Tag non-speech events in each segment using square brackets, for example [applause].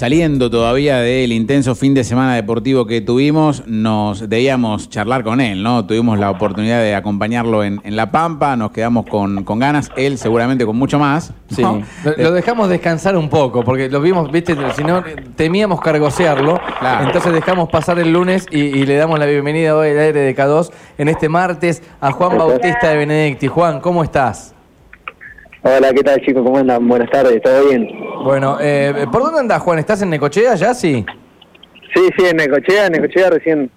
saliendo todavía del intenso fin de semana deportivo que tuvimos, nos debíamos charlar con él, ¿no? Tuvimos la oportunidad de acompañarlo en, La Pampa, nos quedamos con, ganas, él seguramente con mucho más. Sí, lo, dejamos descansar un poco, porque lo vimos, viste, si no, temíamos cargosearlo, entonces dejamos pasar el lunes y, le damos la bienvenida hoy al aire de K2 en este martes a Juan Bautista de Benedicti. Juan, ¿cómo estás? Hola, ¿qué tal chicos? ¿Cómo andan? Buenas tardes, ¿todo bien? Bueno, eh, ¿por dónde andás Juan? ¿Estás en Necochea ya, sí? Sí, sí, en Necochea, en Necochea recién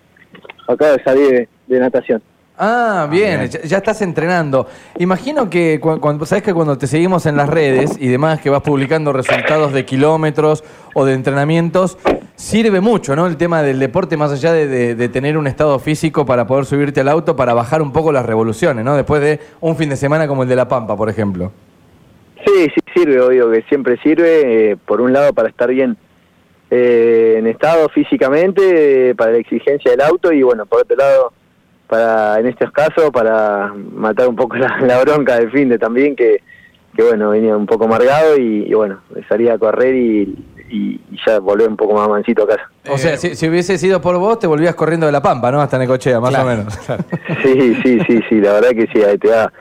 acabo de salir de, natación. Ah, bien, Ya, estás entrenando. Imagino que cuando, sabes que cuando te seguimos en las redes y demás, que vas publicando resultados de kilómetros o de entrenamientos, sirve mucho, ¿no? El tema del deporte, más allá de, de, tener un estado físico para poder subirte al auto, para bajar un poco las revoluciones, ¿no? Después de un fin de semana como el de La Pampa, por ejemplo. Sí, sí sirve, obvio que siempre sirve, eh, por un lado para estar bien eh, en estado físicamente, eh, para la exigencia del auto y bueno, por otro lado, para en estos casos, para matar un poco [laughs] la, bronca del fin de también, que, que bueno, venía un poco amargado y, bueno, salía a correr y, ya volví un poco más mansito a casa. O sea, si, hubiese sido por vos, te volvías corriendo de la Pampa, ¿no? Hasta Necochea, más o menos. Sí, sí, sí, sí, la verdad que sí, te da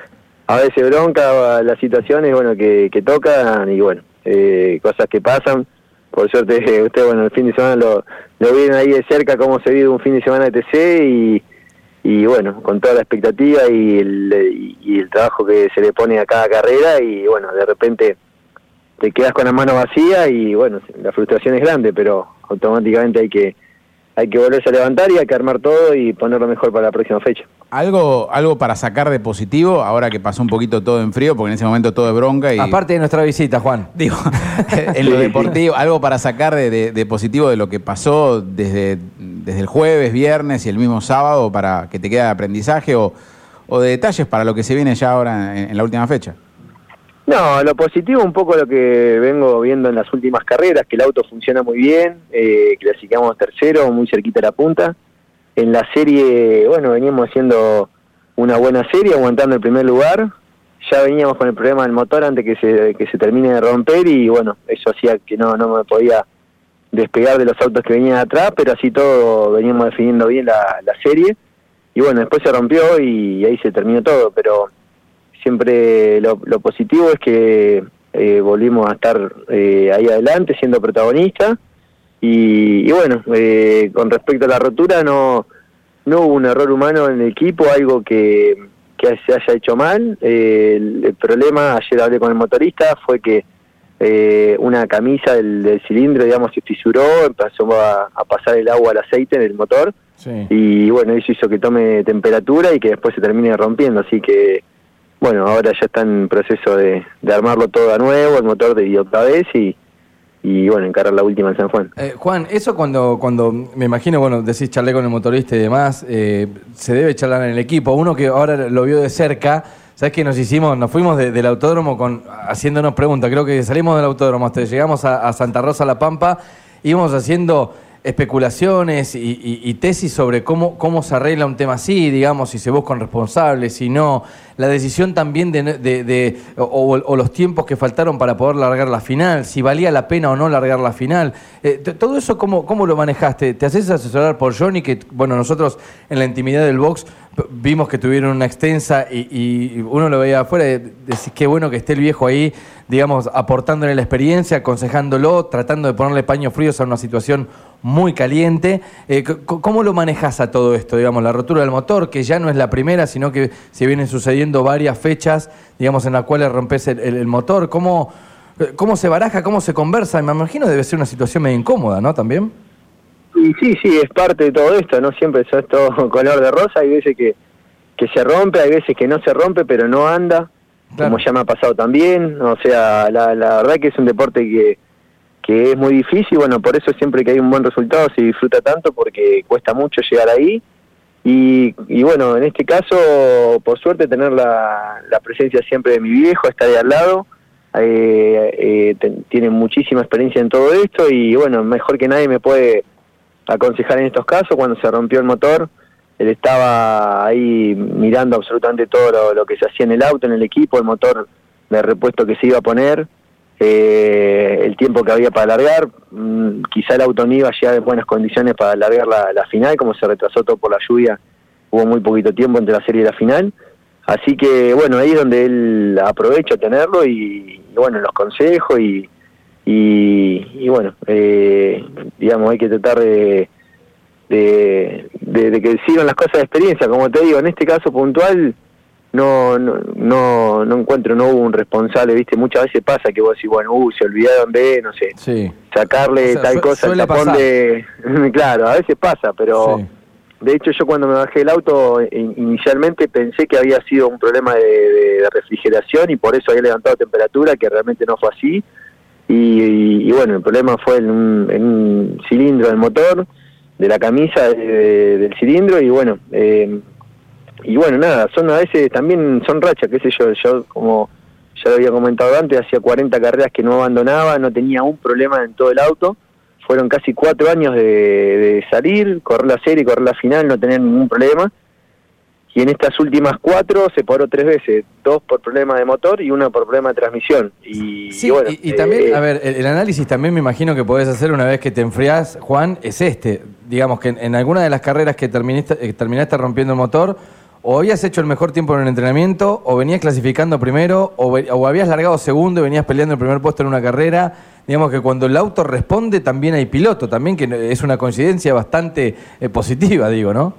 a veces bronca las situaciones bueno que, que tocan y bueno eh, cosas que pasan por suerte [laughs] usted bueno el fin de semana lo, lo ahí de cerca cómo se vive un fin de semana de TC y, y bueno con toda la expectativa y el, y el trabajo que se le pone a cada carrera y bueno de repente te quedas con la mano vacía y bueno la frustración es grande pero automáticamente hay que hay que volverse a levantar y hay que armar todo y ponerlo mejor para la próxima fecha. ¿Algo, algo para sacar de positivo ahora que pasó un poquito todo en frío? Porque en ese momento todo es bronca. Y... Aparte de nuestra visita, Juan. [laughs] Digo, [laughs] en lo deportivo, algo para sacar de, positivo de lo que pasó desde, desde el jueves, viernes y el mismo sábado para que te quede de aprendizaje o, o de detalles para lo que se viene ya ahora en la última fecha. No, lo positivo un poco lo que vengo viendo en las últimas carreras, que el auto funciona muy bien, eh, clasificamos tercero, muy cerquita de la punta. En la serie, bueno, veníamos haciendo una buena serie, aguantando el primer lugar. Ya veníamos con el problema del motor antes que se, que se termine de romper y bueno, eso hacía que no, no me podía despegar de los autos que venían atrás, pero así todo veníamos definiendo bien la, la serie. Y bueno, después se rompió y ahí se terminó todo, pero siempre lo, positivo es que eh, volvimos a estar eh, ahí adelante siendo protagonistas y, bueno, eh, con respecto a la rotura no, no hubo un error humano en el equipo, algo que, que se haya hecho mal. El, problema, ayer hablé con el motorista, fue que una camisa del, cilindro, digamos, se fisuró, empezó a, pasar el agua al aceite en el motor. Y bueno, eso hizo que tome temperatura y que después se termine rompiendo, así que bueno, ahora ya está en proceso de, armarlo todo a nuevo, el motor de otra vez y, y bueno, encarar la última en San Juan. Eh, Juan, eso cuando, cuando me imagino, bueno, decís charlé con el motorista y demás, eh, se debe charlar en el equipo. Uno que ahora lo vio de cerca, ¿sabes qué nos hicimos? Nos fuimos del autódromo con haciéndonos preguntas. Creo que salimos del autódromo hasta llegamos a, a Santa Rosa La Pampa, íbamos haciendo especulaciones y, tesis sobre cómo, cómo se arregla un tema así, digamos, si se buscan responsables, si no, la decisión también de, de, o, los tiempos que faltaron para poder largar la final, si valía la pena o no largar la final. Eh, todo eso, ¿cómo, ¿cómo lo manejaste? ¿Te haces asesorar por Johnny, que, bueno, nosotros en la intimidad del box vimos que tuvieron una extensa y, uno lo veía afuera y decís, qué bueno que esté el viejo ahí, digamos, aportándole la experiencia, aconsejándolo, tratando de ponerle paños fríos a una situación muy caliente. Eh, ¿Cómo lo manejas a todo esto? Digamos, la rotura del motor, que ya no es la primera, sino que se vienen sucediendo varias fechas, digamos, en las cuales rompes el, motor. ¿Cómo, eh, ¿Cómo se baraja? ¿Cómo se conversa? Me imagino debe ser una situación medio incómoda, ¿no? También. Y sí, sí, es parte de todo esto, no siempre es todo [laughs] color de rosa, hay veces que, que se rompe, hay veces que no se rompe, pero no anda, como ya me ha pasado también, o sea, la, la verdad que es un deporte que, que es muy difícil, bueno, por eso siempre que hay un buen resultado se disfruta tanto porque cuesta mucho llegar ahí. Y, y bueno, en este caso, por suerte, tener la, la presencia siempre de mi viejo, está de al lado, eh, eh, tiene muchísima experiencia en todo esto y bueno, mejor que nadie me puede aconsejar en estos casos. Cuando se rompió el motor, él estaba ahí mirando absolutamente todo lo, lo que se hacía en el auto, en el equipo, el motor de repuesto que se iba a poner eh, el tiempo que había para alargar. Mm, quizá el auto no iba ya en buenas condiciones para alargar la, final, como se retrasó todo por la lluvia, hubo muy poquito tiempo entre la serie y la final. Así que bueno, ahí es donde él aprovecha tenerlo y, bueno, los consejos y, y, bueno, eh, digamos, hay que tratar de, de, de, que sigan las cosas de experiencia. Como te digo, en este caso puntual no, no, no, no encuentro, no hubo un responsable, viste, muchas veces pasa que vos decís, bueno, uh, se olvidaron de, no sé, sacarle tal cosa al tapón de... [laughs] claro, a veces pasa, pero de hecho yo cuando me bajé del auto inicialmente pensé que había sido un problema de, refrigeración y por eso había levantado temperatura, que realmente no fue así. Y, bueno, el problema fue en un, en un, cilindro del motor, de la camisa del cilindro y bueno... Eh, y bueno, nada, son a veces también son rachas, qué sé yo, yo como ya lo había comentado antes, hacía 40 carreras que no abandonaba, no tenía un problema en todo el auto, fueron casi cuatro años de, salir, correr la serie, correr la final, no tener ningún problema, y en estas últimas cuatro se paró tres veces, dos por problema de motor y una por problema de transmisión. Y, sí, y, también, eh, a ver, el, análisis también me imagino que podés hacer una vez que te enfriás, Juan, es este. Digamos que en, alguna de las carreras que terminaste, eh, terminaste rompiendo el motor, o habías hecho el mejor tiempo en el entrenamiento, o venías clasificando primero, o, habías largado segundo y venías peleando el primer puesto en una carrera. Digamos que cuando el auto responde también hay piloto, también que es una coincidencia bastante eh, positiva, digo, ¿no?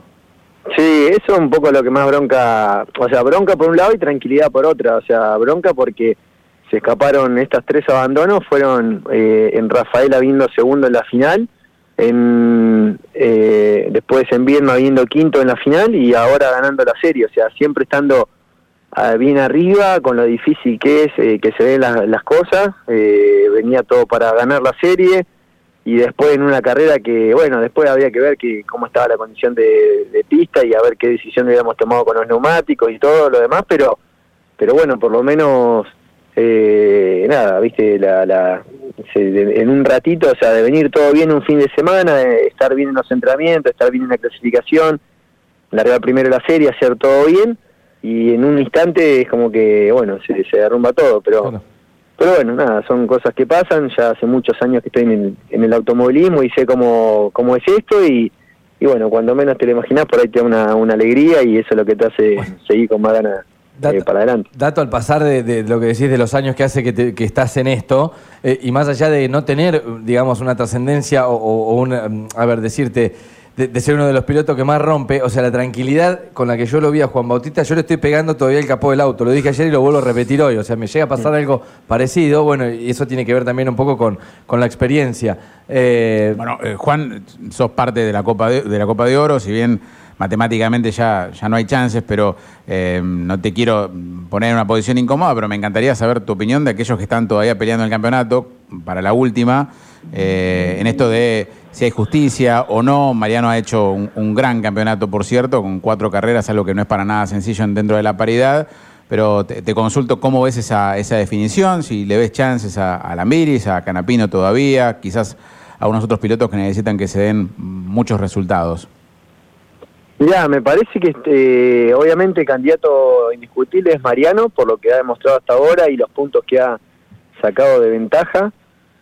Sí, eso es un poco lo que más bronca, o sea, bronca por un lado y tranquilidad por otra, o sea, bronca porque se escaparon estas tres abandonos, fueron eh, en Rafael habiendo segundo en la final, en, eh, después en Vierno habiendo quinto en la final y ahora ganando la serie, o sea, siempre estando ah, bien arriba con lo difícil que es eh, que se ven las, cosas, eh, venía todo para ganar la serie y después en una carrera que, bueno, después había que ver que cómo estaba la condición de, de pista y a ver qué decisión habíamos tomado con los neumáticos y todo lo demás, pero, pero bueno, por lo menos eh, nada, viste, la, la en un ratito, o sea, de venir todo bien un fin de semana, de estar bien en los entrenamientos, estar bien en la clasificación, largar primero la serie, hacer todo bien, y en un instante es como que, bueno, se, se derrumba todo, pero... Pero bueno, nada, son cosas que pasan, ya hace muchos años que estoy en el, automovilismo y sé cómo, cómo es esto y, y bueno, cuando menos te lo imaginas, por ahí te da una, una alegría y eso es lo que te hace seguir con más ganas Dato, eh, para adelante. Dato al pasar de, lo que decís de los años que hace que, estás en esto, eh, y más allá de no tener, digamos, una trascendencia o, o, una, mm, a ver, decirte, de, ser uno de los pilotos que más rompe, o sea, la tranquilidad con la que yo lo vi a Juan Bautista, yo le estoy pegando todavía el capó del auto, lo dije ayer y lo vuelvo a repetir hoy, o sea, me llega a pasar algo parecido, bueno, y eso tiene que ver también un poco con, con la experiencia. Eh, bueno, Juan, sos parte de la Copa de la Copa de Oro, si bien matemáticamente ya, ya no hay chances, pero eh, no te quiero poner en una posición incómoda, pero me encantaría saber tu opinión de aquellos que están todavía peleando el campeonato para la última, eh, en esto de si hay justicia o no. Mariano ha hecho un, gran campeonato, por cierto, con cuatro carreras, algo que no es para nada sencillo dentro de la paridad. Pero te, consulto cómo ves esa, esa, definición, si le ves chances a, a Lambiris, a Canapino todavía, quizás a unos otros pilotos que necesitan que se den muchos resultados. Mirá, me parece que este, obviamente el candidato indiscutible es Mariano, por lo que ha demostrado hasta ahora y los puntos que ha sacado de ventaja.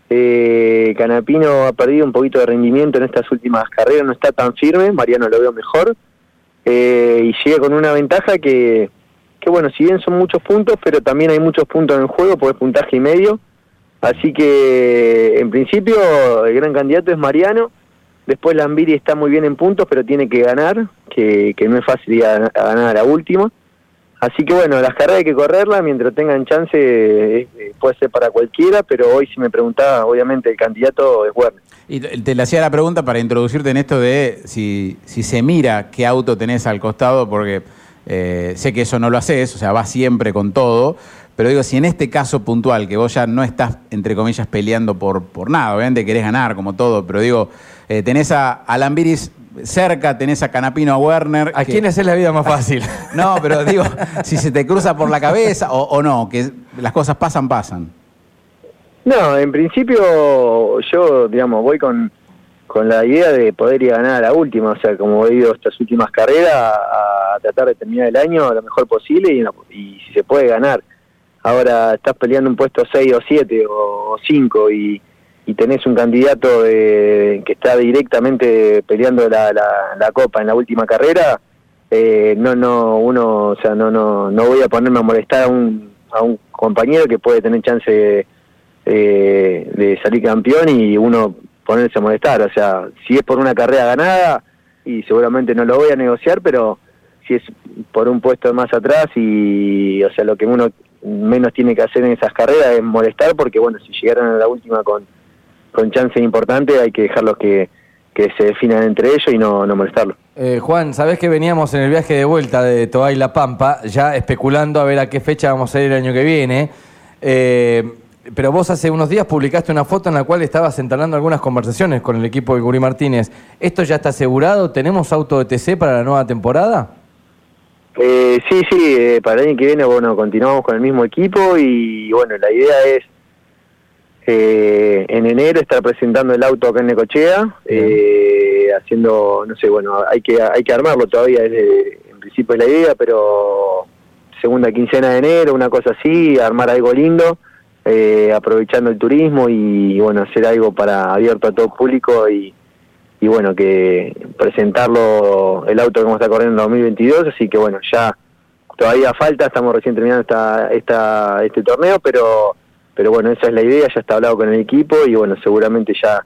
Eh, Canapino ha perdido un poquito de rendimiento en estas últimas carreras, no está tan firme, Mariano lo veo mejor. Eh, y llega con una ventaja que, que, bueno, si bien son muchos puntos, pero también hay muchos puntos en el juego, pues puntaje y medio. Así que, en principio, el gran candidato es Mariano Después Lambiri está muy bien en puntos, pero tiene que ganar, que, no es fácil ir a, ganar a última. Así que bueno, las carreras hay que correrlas, mientras tengan chance eh, eh, puede ser para cualquiera, pero hoy si me preguntaba, obviamente el candidato es Werner. Y te le hacía la pregunta para introducirte en esto de si, si se mira qué auto tenés al costado, porque eh, sé que eso no lo haces, o sea, vas siempre con todo, pero digo, si en este caso puntual, que vos ya no estás, entre comillas, peleando por, por nada, obviamente querés ganar como todo, pero digo, eh, tenés a Alambiris cerca, tenés a Canapino, a Werner. ¿A quién haces la vida más [laughs] fácil? no, pero digo, si se te cruza por la cabeza o, no, que las cosas pasan, pasan. No, en principio yo, digamos, voy con, con la idea de poder ir a ganar a la última, o sea, como he ido estas últimas carreras, a, tratar de terminar el año lo mejor posible y, y si se puede ganar. ahora estás peleando un puesto 6 o 7 o 5 y, y tenés un candidato de, que está directamente peleando la, la, copa en la última carrera, eh, no, no, uno, o sea, no, no, no voy a ponerme a molestar a un, a un compañero que puede tener chance eh, de salir campeón y uno ponerse a molestar. O sea, si es por una carrera ganada, y seguramente no lo voy a negociar, pero si es por un puesto más atrás y, o sea, lo que uno menos tiene que hacer en esas carreras es molestar, porque bueno, si llegaron a la última con, con chance importante, hay que dejarlos que, que se definan entre ellos y no, no molestarlos. Eh, Juan, sabés que veníamos en el viaje de vuelta de Toay La Pampa, ya especulando a ver a qué fecha vamos a ir el año que viene. Eh, pero vos hace unos días publicaste una foto en la cual estabas entablando algunas conversaciones con el equipo de Guri Martínez. ¿Esto ya está asegurado? ¿Tenemos auto de TC para la nueva temporada? Eh, sí, sí, eh, para el año que viene, bueno, continuamos con el mismo equipo y bueno, la idea es eh, en enero estar presentando el auto acá en Necochea, eh, haciendo, no sé, bueno, hay que hay que armarlo todavía, en principio es la idea, pero segunda quincena de enero, una cosa así, armar algo lindo eh, aprovechando el turismo y, bueno, hacer algo para abierto a todo público y, y bueno, que presentarlo el auto que vamos a estar corriendo en 2022, así que bueno, ya todavía falta, estamos recién terminando esta, esta, este torneo, pero, pero bueno, esa es la idea, ya está hablado con el equipo y bueno, seguramente ya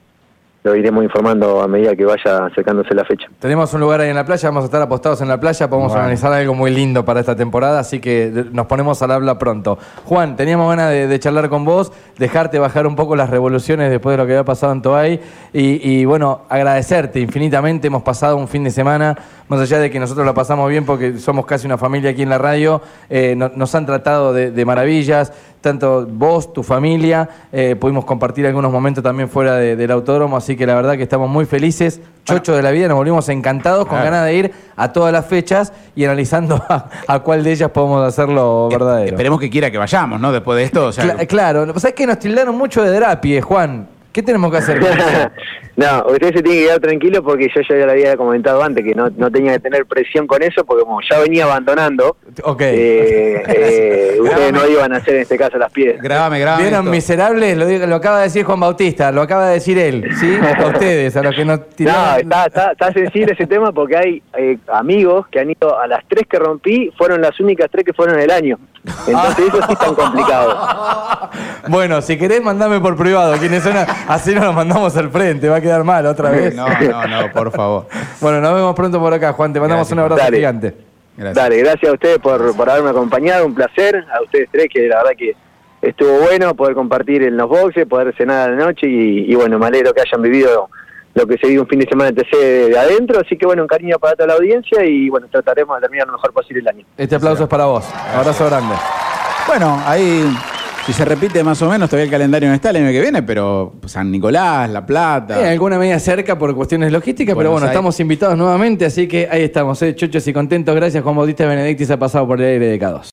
lo iremos informando a medida que vaya acercándose la fecha. Tenemos un lugar ahí en la playa, vamos a estar apostados en la playa, podemos organizar algo muy lindo para esta temporada, así que nos ponemos al habla pronto. Juan, teníamos ganas de, charlar con vos, dejarte bajar un poco las revoluciones después de lo que había pasado en Toay y, bueno, agradecerte infinitamente, hemos pasado un fin de semana, más allá de que nosotros la pasamos bien porque somos casi una familia aquí en la radio, eh, nos han tratado de maravillas, tanto vos, tu familia, eh, pudimos compartir algunos momentos también fuera del autódromo, así que la verdad que estamos muy felices, chocho de la vida, nos volvimos encantados, con ganas de ir a todas las fechas y analizando [laughs] a, cuál de ellas podemos hacerlo verdadero. Esperemos que quiera que vayamos, ¿no? Después de esto. claro, ¿sabes que nos tildaron mucho de Drapie, Juan? ¿Qué tenemos que hacer? [laughs] no, usted se tiene que quedar tranquilo porque yo ya le había comentado antes que no, no tenía que tener presión con eso porque como ya venía abandonando, eh, eh, [laughs] ustedes no iban a hacer en este caso las piedras. Grábame, grábame. ¿Vieron miserables? Lo, lo, acaba de decir Juan Bautista, lo acaba de decir él, ¿sí? A ustedes, a los que no tiraron. No, está, está, sensible ese tema porque hay eh, amigos que han ido a las tres que rompí, fueron las únicas tres que fueron el año. Entonces eso sí es tan complicado. [laughs] Bueno, si querés, mandame por privado. Quienes son, así nos lo mandamos al frente. Va a quedar mal otra vez. No, no, no, por favor. [laughs] Bueno, nos vemos pronto por acá, Juan. Te mandamos un abrazo gigante. Gracias. Dale, gracias a ustedes por, por haberme acompañado. Un placer. A ustedes tres, que la verdad que estuvo bueno poder compartir en los boxes, poder cenar a la noche y, y bueno, me alegro que hayan vivido lo que se vive un fin de semana de TC de adentro. Así que bueno, un cariño para toda la audiencia y bueno, trataremos de terminar lo mejor posible el año. Este aplauso es para vos. Abrazo grande. Bueno, ahí si se repite más o menos, todavía el calendario no está el año que viene, pero San Nicolás, La Plata. Eh, alguna media cerca por cuestiones logísticas, pero bueno, estamos invitados nuevamente, así que ahí estamos, eh, chochos y contentos. Gracias, Juan Bautista Benedictis ha pasado por el aire de K2.